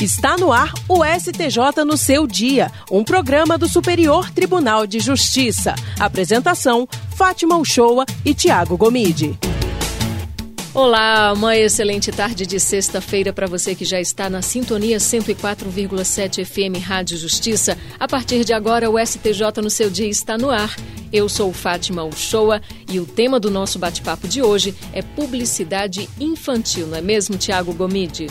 Está no ar o STJ no seu dia, um programa do Superior Tribunal de Justiça. Apresentação: Fátima Uchoa e Tiago Gomide. Olá, uma excelente tarde de sexta-feira para você que já está na sintonia 104,7 FM Rádio Justiça. A partir de agora, o STJ no seu dia está no ar. Eu sou Fátima Uchoa e o tema do nosso bate-papo de hoje é publicidade infantil, não é mesmo, Tiago Gomide?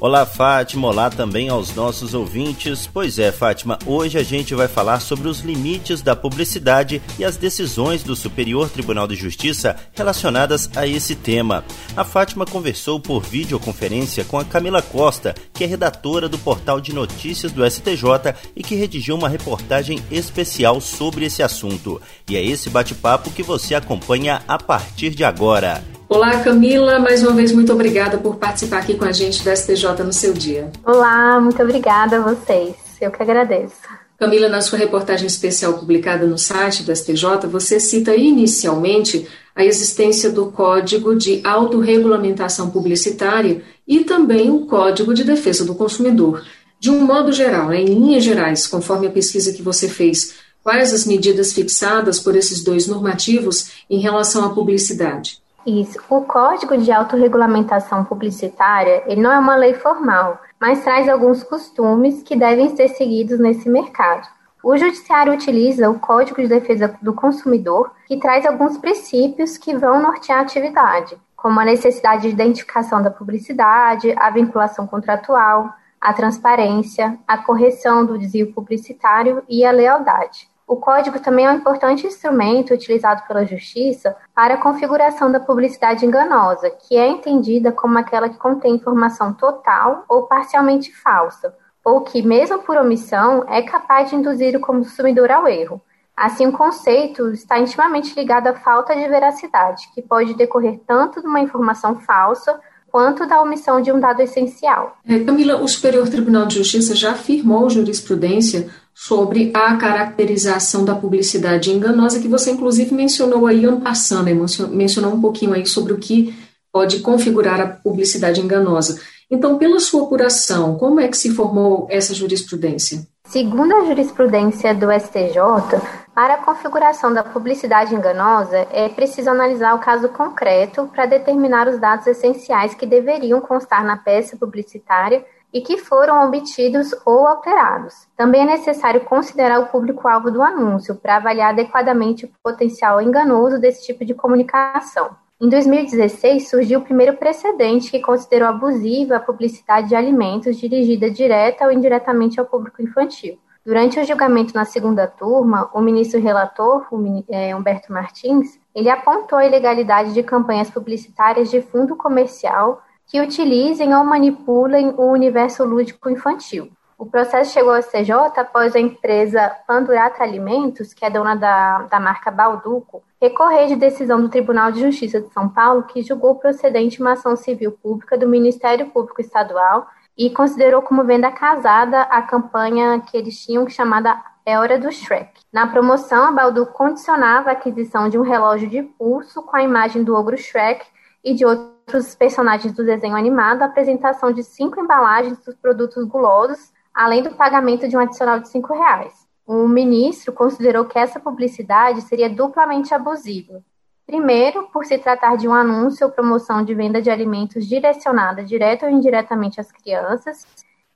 Olá, Fátima. Olá também aos nossos ouvintes. Pois é, Fátima, hoje a gente vai falar sobre os limites da publicidade e as decisões do Superior Tribunal de Justiça relacionadas a esse tema. A Fátima conversou por videoconferência com a Camila Costa, que é redatora do portal de notícias do STJ e que redigiu uma reportagem especial sobre esse assunto. E é esse bate-papo que você acompanha a partir de agora. Olá, Camila. Mais uma vez, muito obrigada por participar aqui com a gente do STJ no seu dia. Olá, muito obrigada a vocês. Eu que agradeço. Camila, na sua reportagem especial publicada no site do STJ, você cita inicialmente a existência do Código de Autorregulamentação Publicitária e também o Código de Defesa do Consumidor. De um modo geral, né, em linhas gerais, conforme a pesquisa que você fez, quais as medidas fixadas por esses dois normativos em relação à publicidade? Isso. O Código de Autorregulamentação Publicitária, ele não é uma lei formal, mas traz alguns costumes que devem ser seguidos nesse mercado. O Judiciário utiliza o Código de Defesa do Consumidor, que traz alguns princípios que vão nortear a atividade, como a necessidade de identificação da publicidade, a vinculação contratual, a transparência, a correção do desvio publicitário e a lealdade. O código também é um importante instrumento utilizado pela Justiça para a configuração da publicidade enganosa, que é entendida como aquela que contém informação total ou parcialmente falsa, ou que, mesmo por omissão, é capaz de induzir o consumidor ao erro. Assim, o conceito está intimamente ligado à falta de veracidade, que pode decorrer tanto de uma informação falsa quanto da omissão de um dado essencial. É, Camila, o Superior Tribunal de Justiça já afirmou jurisprudência sobre a caracterização da publicidade enganosa, que você inclusive mencionou aí, passando, né? mencionou um pouquinho aí sobre o que pode configurar a publicidade enganosa. Então, pela sua apuração, como é que se formou essa jurisprudência? Segundo a jurisprudência do STJ, para a configuração da publicidade enganosa, é preciso analisar o caso concreto para determinar os dados essenciais que deveriam constar na peça publicitária e que foram obtidos ou alterados. Também é necessário considerar o público-alvo do anúncio para avaliar adequadamente o potencial enganoso desse tipo de comunicação. Em 2016, surgiu o primeiro precedente que considerou abusiva a publicidade de alimentos dirigida direta ou indiretamente ao público infantil. Durante o julgamento na segunda turma, o ministro relator, é, Humberto Martins, ele apontou a ilegalidade de campanhas publicitárias de fundo comercial que utilizem ou manipulem o universo lúdico infantil. O processo chegou ao STJ após a empresa Pandurata Alimentos, que é dona da, da marca Balduco, recorrer de decisão do Tribunal de Justiça de São Paulo, que julgou procedente uma ação civil pública do Ministério Público Estadual e considerou como venda casada a campanha que eles tinham chamada É Hora do Shrek. Na promoção, a Balduco condicionava a aquisição de um relógio de pulso com a imagem do ogro Shrek e de outros outros personagens do desenho animado a apresentação de cinco embalagens dos produtos gulosos, além do pagamento de um adicional de cinco reais. O ministro considerou que essa publicidade seria duplamente abusiva. Primeiro, por se tratar de um anúncio ou promoção de venda de alimentos direcionada direta ou indiretamente às crianças,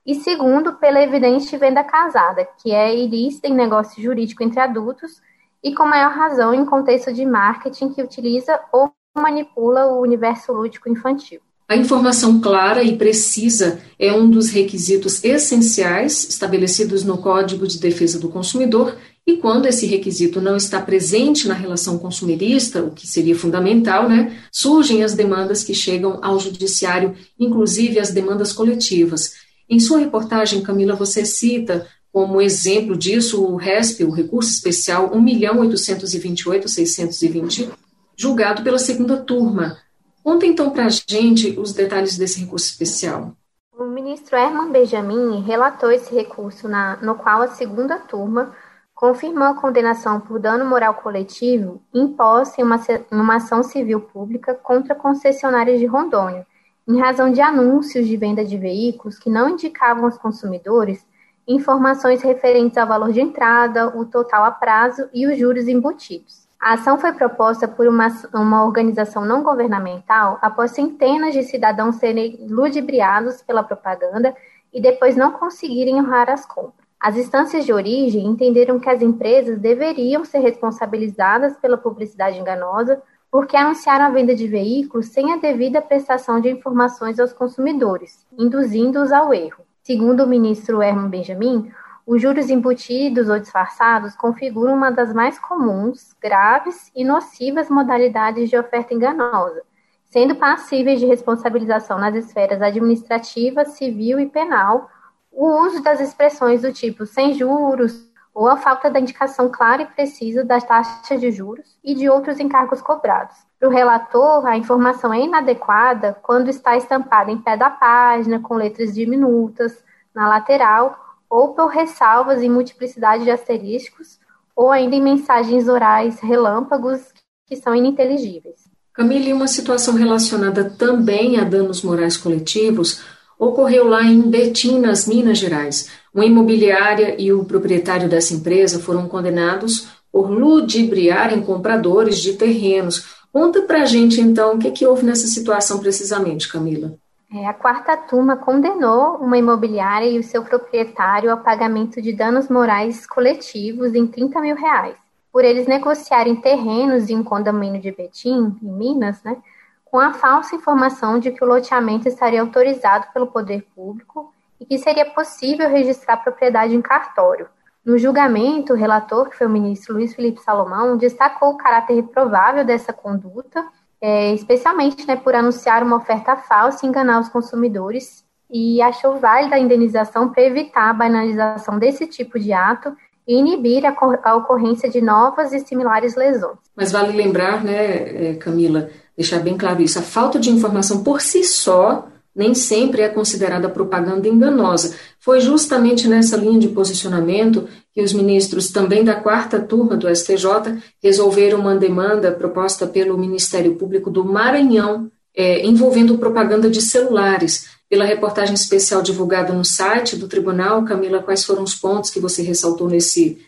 e segundo, pela evidente venda casada, que é ilícita em negócio jurídico entre adultos e com maior razão em contexto de marketing que utiliza ou manipula o universo lúdico infantil. A informação clara e precisa é um dos requisitos essenciais estabelecidos no Código de Defesa do Consumidor, e quando esse requisito não está presente na relação consumerista, o que seria fundamental, né, surgem as demandas que chegam ao judiciário, inclusive as demandas coletivas. Em sua reportagem, Camila, você cita como exemplo disso o RESP, o recurso especial 1.828.620, julgado pela segunda turma. Conta então para a gente os detalhes desse recurso especial. O ministro Herman Benjamin relatou esse recurso na, no qual a segunda turma confirmou a condenação por dano moral coletivo imposta em uma, uma ação civil pública contra concessionárias de Rondônia, em razão de anúncios de venda de veículos que não indicavam aos consumidores informações referentes ao valor de entrada, o total a prazo e os juros embutidos. A ação foi proposta por uma, uma organização não governamental após centenas de cidadãos serem ludibriados pela propaganda e depois não conseguirem honrar as compras. As instâncias de origem entenderam que as empresas deveriam ser responsabilizadas pela publicidade enganosa porque anunciaram a venda de veículos sem a devida prestação de informações aos consumidores, induzindo-os ao erro. Segundo o ministro Herman Benjamin, os juros embutidos ou disfarçados configuram uma das mais comuns, graves e nocivas modalidades de oferta enganosa, sendo passíveis de responsabilização nas esferas administrativa, civil e penal o uso das expressões do tipo sem juros ou a falta da indicação clara e precisa das taxas de juros e de outros encargos cobrados. Para o relator, a informação é inadequada quando está estampada em pé da página, com letras diminutas, na lateral, ou por ressalvas e multiplicidade de asteriscos, ou ainda em mensagens orais relâmpagos que são ininteligíveis. Camille, uma situação relacionada também a danos morais coletivos ocorreu lá em Betim, nas Minas Gerais. Uma imobiliária e o proprietário dessa empresa foram condenados por ludibriarem compradores de terrenos. Conta pra gente, então, o que, que houve nessa situação precisamente, Camila. É, a quarta turma condenou uma imobiliária e o seu proprietário ao pagamento de danos morais coletivos em 30 mil reais, por eles negociarem terrenos em um condomínio de Betim, em Minas, né, com a falsa informação de que o loteamento estaria autorizado pelo poder público e que seria possível registrar propriedade em cartório. No julgamento, o relator, que foi o ministro Luiz Felipe Salomão, destacou o caráter reprovável dessa conduta, é, especialmente né, por anunciar uma oferta falsa e enganar os consumidores, e achou válida a indenização para evitar a banalização desse tipo de ato e inibir a, a ocorrência de novas e similares lesões. Mas vale lembrar, né, é, Camila, deixar bem claro isso. A falta de informação por si só nem sempre é considerada propaganda enganosa. Foi justamente nessa linha de posicionamento que os ministros também da quarta turma do STJ resolveram uma demanda proposta pelo Ministério Público do Maranhão é, envolvendo propaganda de celulares. Pela reportagem especial divulgada no site do tribunal, Camila, quais foram os pontos que você ressaltou nesse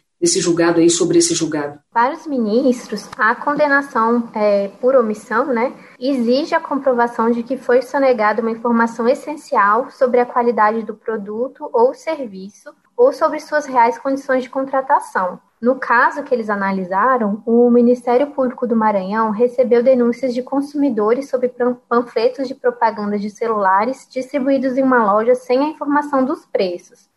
julgado aí, sobre esse julgado? Para os ministros, a condenação é, por omissão, né, exige a comprovação de que foi sonegada uma informação essencial sobre a qualidade do produto ou serviço ou sobre suas reais condições de contratação. No caso que eles analisaram, o Ministério Público do Maranhão recebeu denúncias de consumidores sobre panfletos de propaganda de celulares distribuídos em uma loja sem a informação dos preços.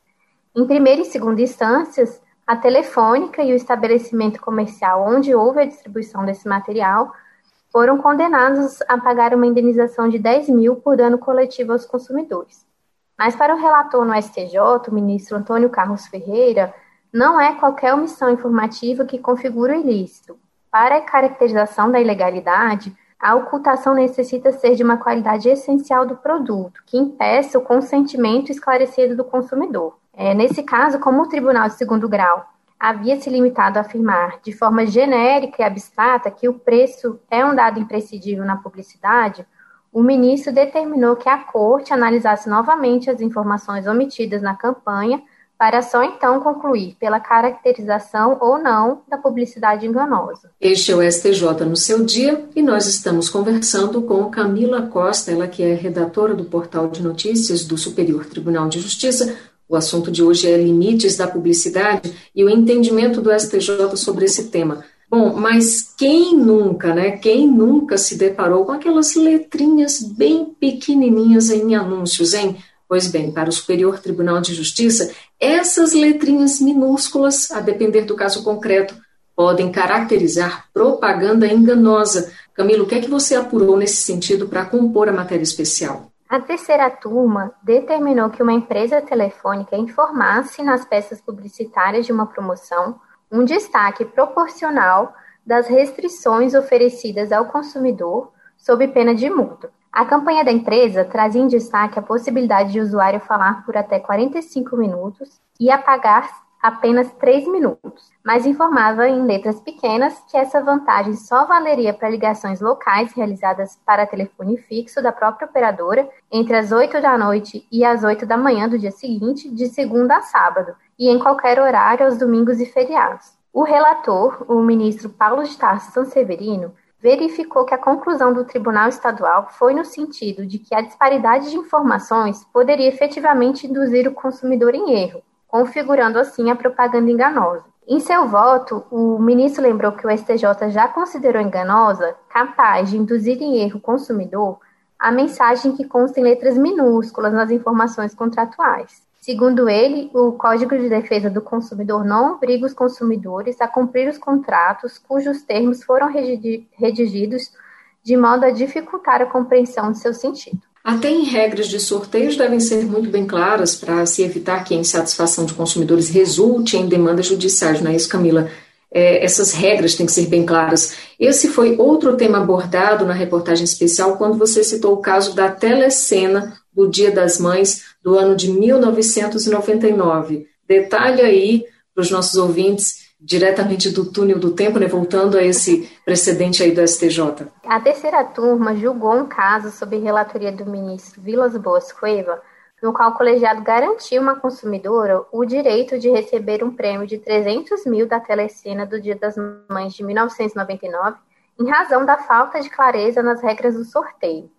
Em primeira e segunda instâncias, a Telefônica e o estabelecimento comercial onde houve a distribuição desse material foram condenados a pagar uma indenização de 10 mil por dano coletivo aos consumidores. Mas para o relator no STJ, o ministro Antônio Carlos Ferreira, não é qualquer omissão informativa que configura o ilícito. Para a caracterização da ilegalidade, a ocultação necessita ser de uma qualidade essencial do produto, que impeça o consentimento esclarecido do consumidor. É, nesse caso, como o Tribunal de Segundo Grau havia se limitado a afirmar de forma genérica e abstrata que o preço é um dado imprescindível na publicidade, o ministro determinou que a Corte analisasse novamente as informações omitidas na campanha para só então concluir pela caracterização ou não da publicidade enganosa. Este é o STJ no seu dia e nós estamos conversando com Camila Costa, ela que é redatora do portal de notícias do Superior Tribunal de Justiça, o assunto de hoje é limites da publicidade e o entendimento do STJ sobre esse tema. Bom, mas quem nunca, né? Quem nunca se deparou com aquelas letrinhas bem pequenininhas em anúncios, hein? Pois bem, para o Superior Tribunal de Justiça, essas letrinhas minúsculas, a depender do caso concreto, podem caracterizar propaganda enganosa. Camilo, o que é que você apurou nesse sentido para compor a matéria especial? A terceira turma determinou que uma empresa telefônica informasse nas peças publicitárias de uma promoção um destaque proporcional das restrições oferecidas ao consumidor sob pena de multa. A campanha da empresa trazia em destaque a possibilidade de o usuário falar por até 45 minutos e apagar apenas 3 minutos, mas informava em letras pequenas que essa vantagem só valeria para ligações locais realizadas para telefone fixo da própria operadora entre as 8 da noite e as 8 da manhã do dia seguinte, de segunda a sábado, e em qualquer horário aos domingos e feriados. O relator, o ministro Paulo de Tarso Sanseverino, verificou que a conclusão do Tribunal Estadual foi no sentido de que a disparidade de informações poderia efetivamente induzir o consumidor em erro, configurando assim a propaganda enganosa. Em seu voto, o ministro lembrou que o STJ já considerou enganosa, capaz de induzir em erro o consumidor, a mensagem que consta em letras minúsculas nas informações contratuais. Segundo ele, o Código de Defesa do Consumidor não obriga os consumidores a cumprir os contratos cujos termos foram redigidos de modo a dificultar a compreensão de seu sentido. Até em regras de sorteios devem ser muito bem claras para se evitar que a insatisfação de consumidores resulte em demandas judiciais, não é isso, Camila? É, essas regras têm que ser bem claras. Esse foi outro tema abordado na reportagem especial quando você citou o caso da telecena do Dia das Mães do ano de 1999. Detalhe aí para os nossos ouvintes diretamente do túnel do tempo, né, voltando a esse precedente aí do STJ. A terceira turma julgou um caso sob relatoria do ministro Vilas Boas Cueva, no qual o colegiado garantiu uma consumidora o direito de receber um prêmio de 300 mil da telecena do Dia das Mães de 1999, em razão da falta de clareza nas regras do sorteio.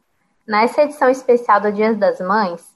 Nessa edição especial do Dia das Mães,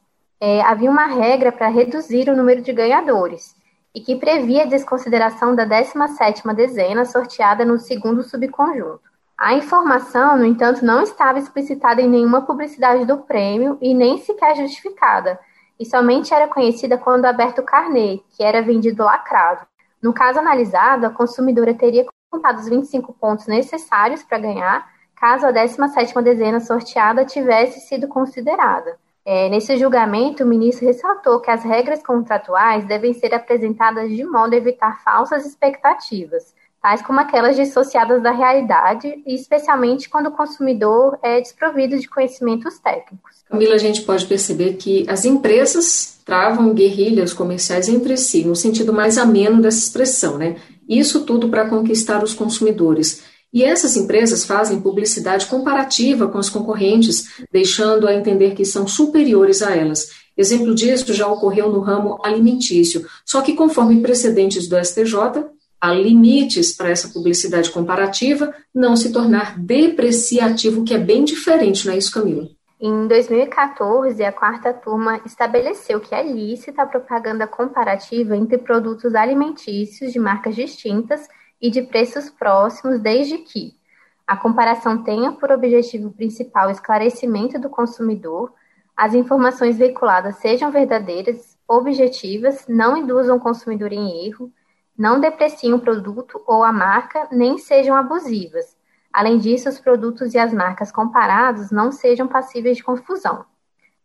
é, havia uma regra para reduzir o número de ganhadores e que previa a desconsideração da 17ª dezena sorteada no segundo subconjunto. A informação, no entanto, não estava explicitada em nenhuma publicidade do prêmio e nem sequer justificada, e somente era conhecida quando aberto o carnê, que era vendido lacrado. No caso analisado, a consumidora teria contado os 25 pontos necessários para ganhar caso a 17ª dezena sorteada tivesse sido considerada. É, nesse julgamento, o ministro ressaltou que as regras contratuais devem ser apresentadas de modo a evitar falsas expectativas, tais como aquelas dissociadas da realidade, e especialmente quando o consumidor é desprovido de conhecimentos técnicos. Camila, a gente pode perceber que as empresas travam guerrilhas comerciais entre si, no sentido mais ameno dessa expressão, né? Isso tudo para conquistar os consumidores. E essas empresas fazem publicidade comparativa com as concorrentes, deixando a entender que são superiores a elas. Exemplo disso já ocorreu no ramo alimentício. Só que, conforme precedentes do STJ, há limites para essa publicidade comparativa não se tornar depreciativo, que é bem diferente, não é isso, Camila? Em 2014, a quarta turma estabeleceu que é lícita a propaganda comparativa entre produtos alimentícios de marcas distintas e de preços próximos, desde que a comparação tenha por objetivo principal esclarecimento do consumidor, as informações veiculadas sejam verdadeiras, objetivas, não induzam o consumidor em erro, não depreciem o produto ou a marca, nem sejam abusivas. Além disso, os produtos e as marcas comparados não sejam passíveis de confusão.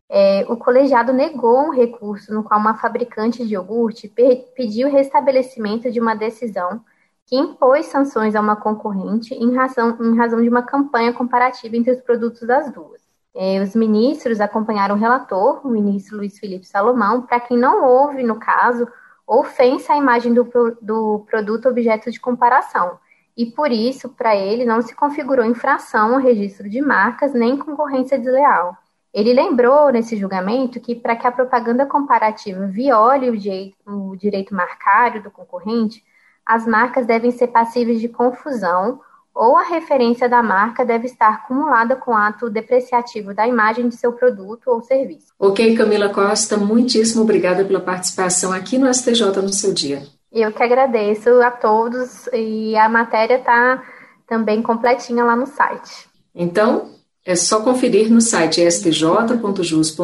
É, o colegiado negou um recurso no qual uma fabricante de iogurte pediu o restabelecimento de uma decisão que impôs sanções a uma concorrente em razão, em razão de uma campanha comparativa entre os produtos das duas. É, os ministros acompanharam o relator, o ministro Luiz Felipe Salomão, para quem não houve, no caso, ofensa à imagem do, do produto objeto de comparação. E por isso, para ele, não se configurou infração ao registro de marcas nem concorrência desleal. Ele lembrou nesse julgamento que, para que a propaganda comparativa viole o o direito marcário do concorrente, as marcas devem ser passíveis de confusão ou a referência da marca deve estar acumulada com ato depreciativo da imagem de seu produto ou serviço. Ok, Camila Costa, muitíssimo obrigada pela participação aqui no STJ no seu dia. Eu que agradeço a todos e a matéria está também completinha lá no site. Então, é só conferir no site stj.jus.br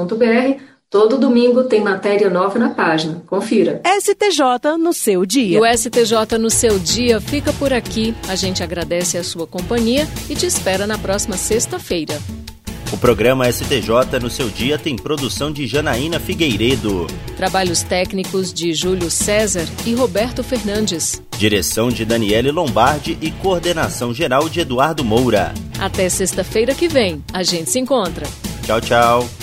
Todo domingo tem matéria nova na página. Confira. STJ no seu dia. O STJ no seu dia fica por aqui. A gente agradece a sua companhia e te espera na próxima sexta-feira. O programa STJ no seu dia tem produção de Janaína Figueiredo. Trabalhos técnicos de Júlio César e Roberto Fernandes. Direção de Daniele Lombardi e coordenação geral de Eduardo Moura. Até sexta-feira que vem. A gente se encontra. Tchau, tchau.